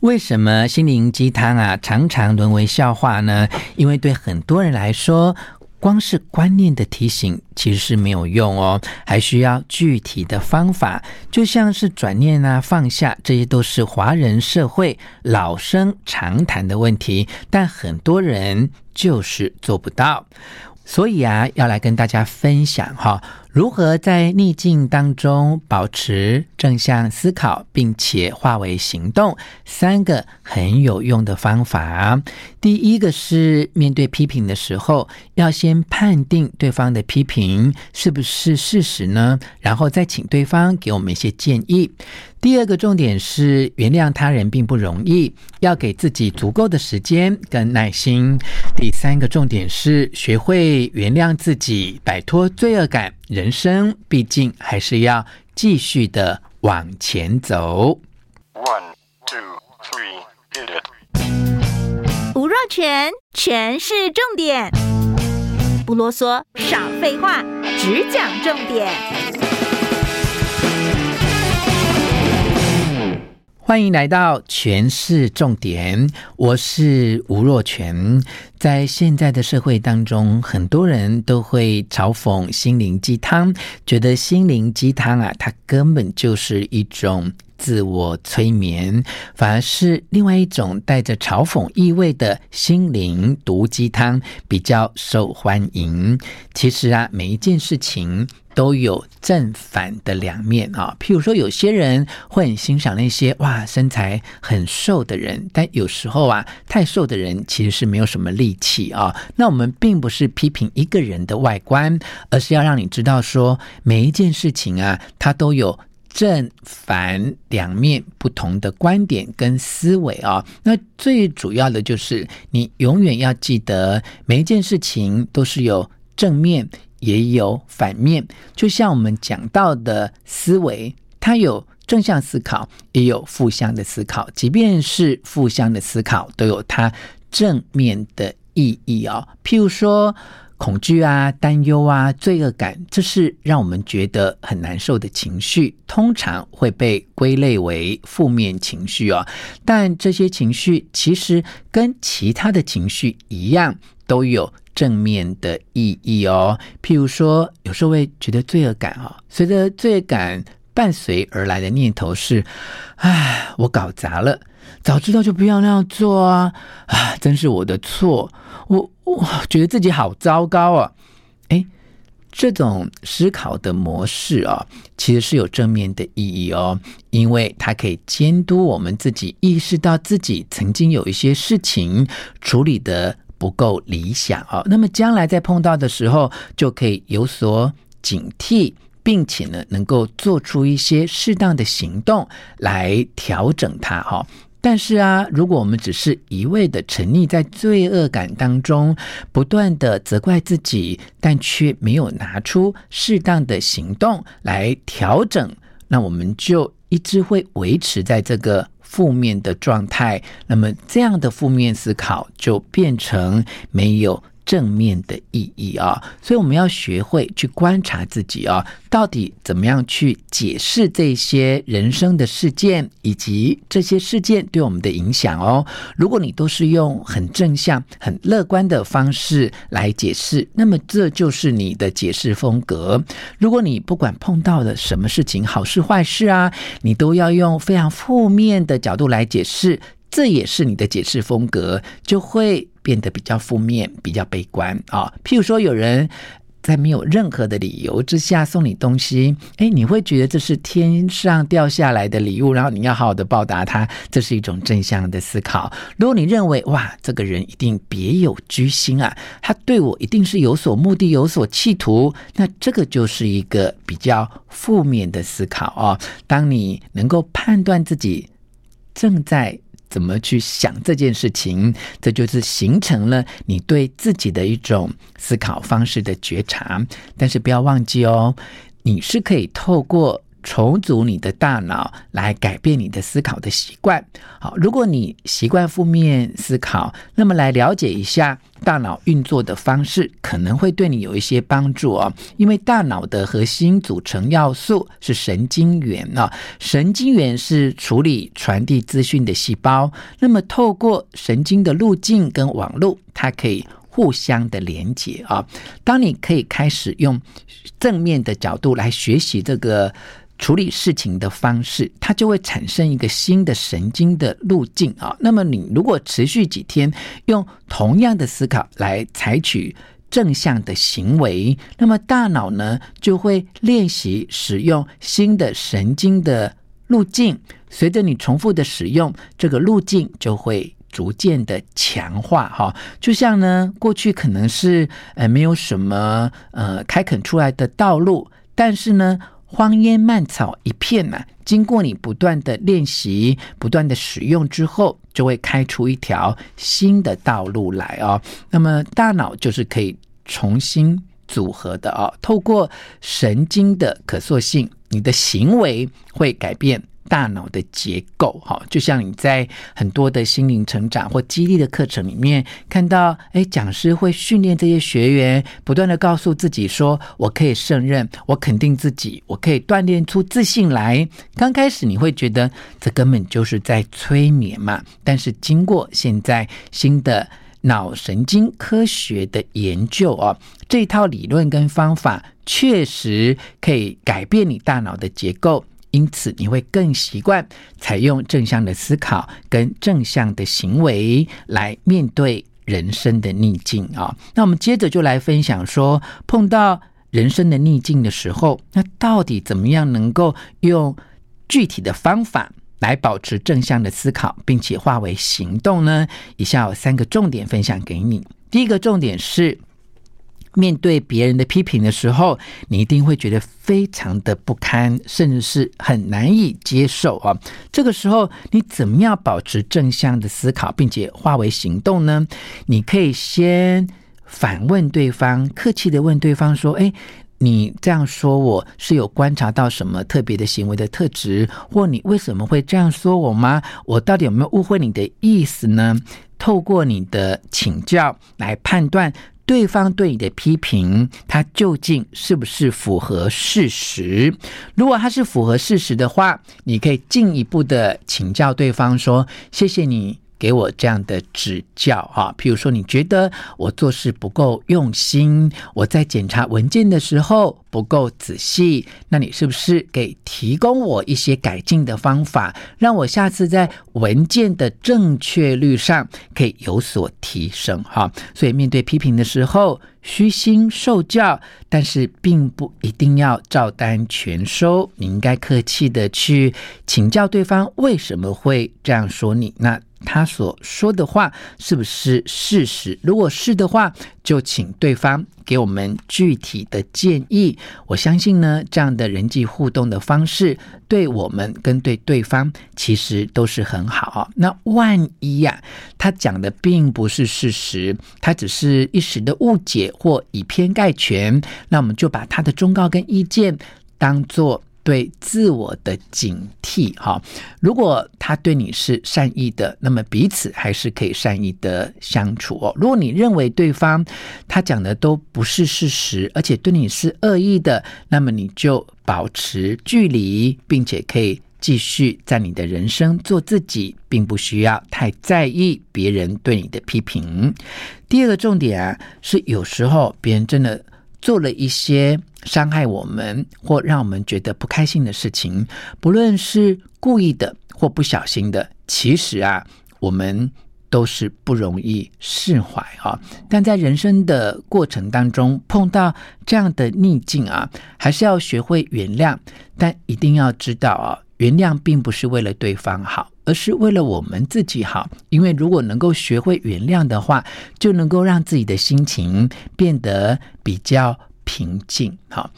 为什么心灵鸡汤啊常常沦为笑话呢？因为对很多人来说，光是观念的提醒其实是没有用哦，还需要具体的方法，就像是转念啊、放下，这些都是华人社会老生常谈的问题，但很多人就是做不到。所以啊，要来跟大家分享哈，如何在逆境当中保持正向思考，并且化为行动，三个很有用的方法。第一个是面对批评的时候，要先判定对方的批评是不是事实呢？然后再请对方给我们一些建议。第二个重点是原谅他人并不容易，要给自己足够的时间跟耐心。第三个重点是学会原谅自己，摆脱罪恶感。人生毕竟还是要继续的往前走。One, two, three, hit it. 吴若全，全是重点，不啰嗦，少废话，只讲重点。欢迎来到诠释重点，我是吴若泉。在现在的社会当中，很多人都会嘲讽心灵鸡汤，觉得心灵鸡汤啊，它根本就是一种自我催眠，反而是另外一种带着嘲讽意味的心灵毒鸡汤比较受欢迎。其实啊，每一件事情。都有正反的两面啊，譬如说，有些人会很欣赏那些哇身材很瘦的人，但有时候啊，太瘦的人其实是没有什么力气啊。那我们并不是批评一个人的外观，而是要让你知道说，每一件事情啊，它都有正反两面不同的观点跟思维啊。那最主要的就是，你永远要记得，每一件事情都是有正面。也有反面，就像我们讲到的思维，它有正向思考，也有负向的思考。即便是负向的思考，都有它正面的意义哦。譬如说，恐惧啊、担忧啊、罪恶感，这是让我们觉得很难受的情绪，通常会被归类为负面情绪哦。但这些情绪其实跟其他的情绪一样，都有。正面的意义哦，譬如说，有时候会觉得罪恶感啊，随着罪恶感伴随而来的念头是：唉，我搞砸了，早知道就不要那样做啊！啊，真是我的错，我我觉得自己好糟糕啊！诶，这种思考的模式啊，其实是有正面的意义哦，因为它可以监督我们自己，意识到自己曾经有一些事情处理的。不够理想啊，那么将来在碰到的时候，就可以有所警惕，并且呢，能够做出一些适当的行动来调整它哈。但是啊，如果我们只是一味的沉溺在罪恶感当中，不断的责怪自己，但却没有拿出适当的行动来调整，那我们就一直会维持在这个。负面的状态，那么这样的负面思考就变成没有正面的意义啊，所以我们要学会去观察自己啊，到底怎么样去解释这些人生的事件，以及这些事件对我们的影响哦。如果你都是用很正向、很乐观的方式来解释，那么这就是你的解释风格。如果你不管碰到了什么事情，好事坏事啊，你都要用非常负面的角度来解释。这也是你的解释风格，就会变得比较负面、比较悲观啊、譬如说，有人在没有任何的理由之下送你东西，哎，你会觉得这是天上掉下来的礼物，然后你要好好的报答他，这是一种正向的思考。如果你认为哇，这个人一定别有居心啊，他对我一定是有所目的、有所企图，那这个就是一个比较负面的思考啊、哦。当你能够判断自己正在怎么去想这件事情，这就是形成了你对自己的一种思考方式的觉察。但是不要忘记哦，你是可以透过重组你的大脑，来改变你的思考的习惯。好，如果你习惯负面思考，那么来了解一下大脑运作的方式，可能会对你有一些帮助哦。因为大脑的核心组成要素是神经元啊，神经元是处理传递资讯的细胞。那么透过神经的路径跟网络，它可以互相的连接啊。当你可以开始用正面的角度来学习这个。处理事情的方式，它就会产生一个新的神经的路径啊。那么，你如果持续几天用同样的思考来采取正向的行为，那么大脑呢就会练习使用新的神经的路径。随着你重复的使用，这个路径就会逐渐的强化哈。就像呢，过去可能是呃没有什么呃开垦出来的道路，但是呢。荒烟蔓草一片呐、经过你不断的练习、不断的使用之后，就会开出一条新的道路来哦。那么大脑就是可以重新组合的哦，透过神经的可塑性，你的行为会改变。大脑的结构，哈，就像你在很多的心灵成长或激励的课程里面看到，哎，讲师会训练这些学员，不断的告诉自己说：“我可以胜任，我肯定自己，我可以锻炼出自信来。”刚开始你会觉得这根本就是在催眠嘛，但是经过现在新的脑神经科学的研究哦，这套理论跟方法确实可以改变你大脑的结构。因此，你会更习惯采用正向的思考跟正向的行为来面对人生的逆境啊。那我们接着就来分享说，碰到人生的逆境的时候，那到底怎么样能够用具体的方法来保持正向的思考，并且化为行动呢？以下有三个重点分享给你。第一个重点是。面对别人的批评的时候，你一定会觉得非常的不堪，甚至是很难以接受啊。这个时候，你怎么样保持正向的思考，并且化为行动呢？你可以先反问对方，客气的问对方说：“诶，你这样说我是有观察到什么特别的行为的特质，或你为什么会这样说我吗？我到底有没有误会你的意思呢？”透过你的请教来判断。对方对你的批评，他究竟是不是符合事实？如果他是符合事实的话，你可以进一步的请教对方说：“谢谢你。”给我这样的指教哈，譬如说你觉得我做事不够用心，我在检查文件的时候不够仔细，那你是不是给提供我一些改进的方法，让我下次在文件的正确率上可以有所提升哈？所以面对批评的时候，虚心受教，但是并不一定要照单全收，你应该客气的去请教对方为什么会这样说你那。他所说的话是不是事实？如果是的话，就请对方给我们具体的建议。我相信呢，这样的人际互动的方式，对我们跟对对方其实都是很好。那万一呀，他讲的并不是事实，他只是一时的误解或以偏概全，那我们就把他的忠告跟意见当做。对自我的警惕，哈，如果他对你是善意的，那么彼此还是可以善意的相处哦。如果你认为对方他讲的都不是事实，而且对你是恶意的，那么你就保持距离，并且可以继续在你的人生做自己，并不需要太在意别人对你的批评。第二个重点啊，是有时候别人真的做了一些。伤害我们或让我们觉得不开心的事情，不论是故意的或不小心的，其实啊，我们都是不容易释怀啊。但在人生的过程当中，碰到这样的逆境啊，还是要学会原谅。但一定要知道啊，原谅并不是为了对方好，而是为了我们自己好。因为如果能够学会原谅的话，就能够让自己的心情变得比较。平静，好，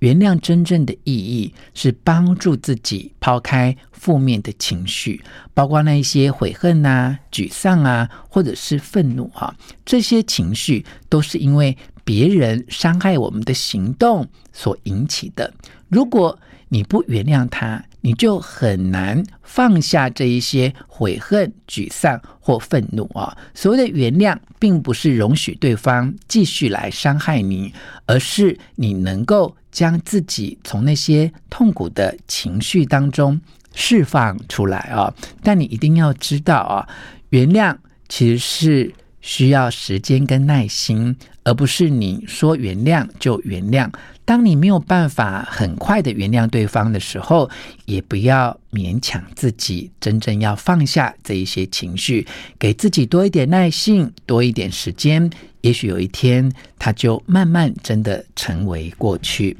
原谅真正的意义是帮助自己抛开负面的情绪，包括那一些悔恨啊、沮丧啊，或者是愤怒哈，这些情绪都是因为别人伤害我们的行动所引起的。如果你不原谅他，你就很难放下这一些悔恨、沮丧或愤怒啊。所谓的原谅，并不是容许对方继续来伤害你，而是你能够将自己从那些痛苦的情绪当中释放出来啊。但你一定要知道啊，原谅其实是需要时间跟耐心，而不是你说原谅就原谅。当你没有办法很快的原谅对方的时候，也不要勉强自己，真正要放下这一些情绪，给自己多一点耐性，多一点时间，也许有一天，它就慢慢真的成为过去。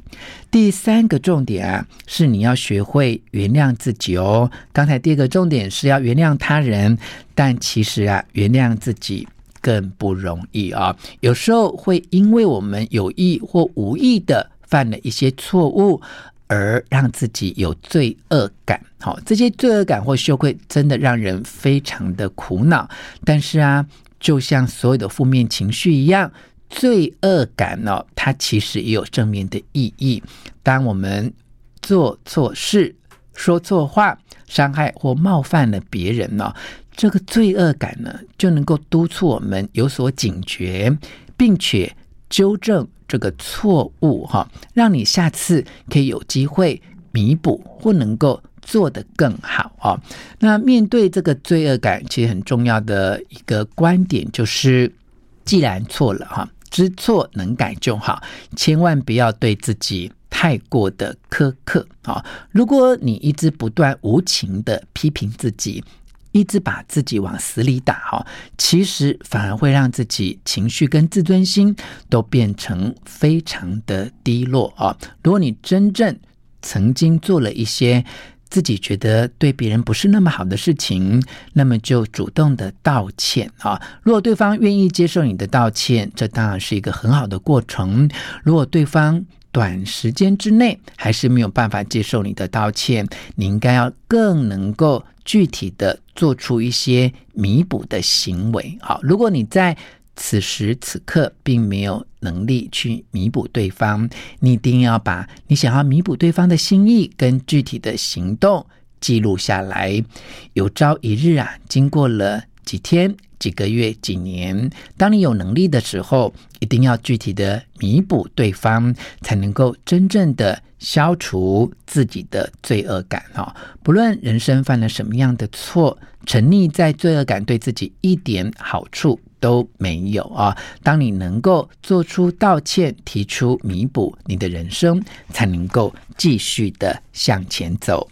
第三个重点啊，是你要学会原谅自己哦。刚才第二个重点是要原谅他人，但其实啊，原谅自己。更不容易啊！有时候会因为我们有意或无意的犯了一些错误，而让自己有罪恶感。好，这些罪恶感或羞愧真的让人非常的苦恼。但是啊，就像所有的负面情绪一样，罪恶感呢，它其实也有正面的意义。当我们做错事、说错话、伤害或冒犯了别人呢，这个罪恶感呢，就能够督促我们有所警觉，并且纠正这个错误，哈，让你下次可以有机会弥补或能够做得更好啊。那面对这个罪恶感，其实很重要的一个观点就是，既然错了，哈，知错能改就好，千万不要对自己太过的苛刻啊。如果你一直不断无情地批评自己，一直把自己往死里打哈，其实反而会让自己情绪跟自尊心都变成非常的低落啊！如果你真正曾经做了一些自己觉得对别人不是那么好的事情，那么就主动的道歉啊！如果对方愿意接受你的道歉，这当然是一个很好的过程。如果对方短时间之内还是没有办法接受你的道歉，你应该要更能够具体的做出一些弥补的行为。好，如果你在此时此刻并没有能力去弥补对方，你一定要把你想要弥补对方的心意跟具体的行动记录下来。有朝一日啊，经过了几天。几个月、几年，当你有能力的时候，一定要具体的弥补对方，才能够真正的消除自己的罪恶感哦。不论人生犯了什么样的错，沉溺在罪恶感对自己一点好处都没有啊。当你能够做出道歉、提出弥补，你的人生才能够继续的向前走。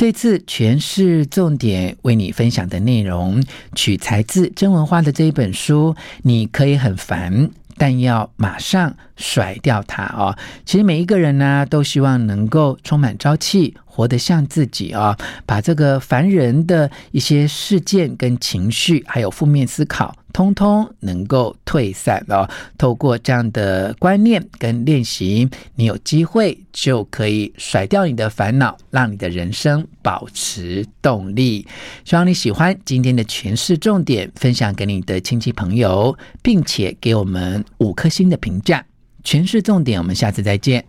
这次诠释重点为你分享的内容，取材自真文化的这一本书。你可以很烦，但要马上甩掉它哦。其实每一个人呢，都希望能够充满朝气。活得像自己啊，把这个烦人的一些事件跟情绪，还有负面思考，通通能够退散哦。透过这样的观念跟练习，你有机会就可以甩掉你的烦恼，让你的人生保持动力。希望你喜欢今天的诠释重点，分享给你的亲戚朋友，并且给我们五颗星的评价。诠释重点，我们下次再见。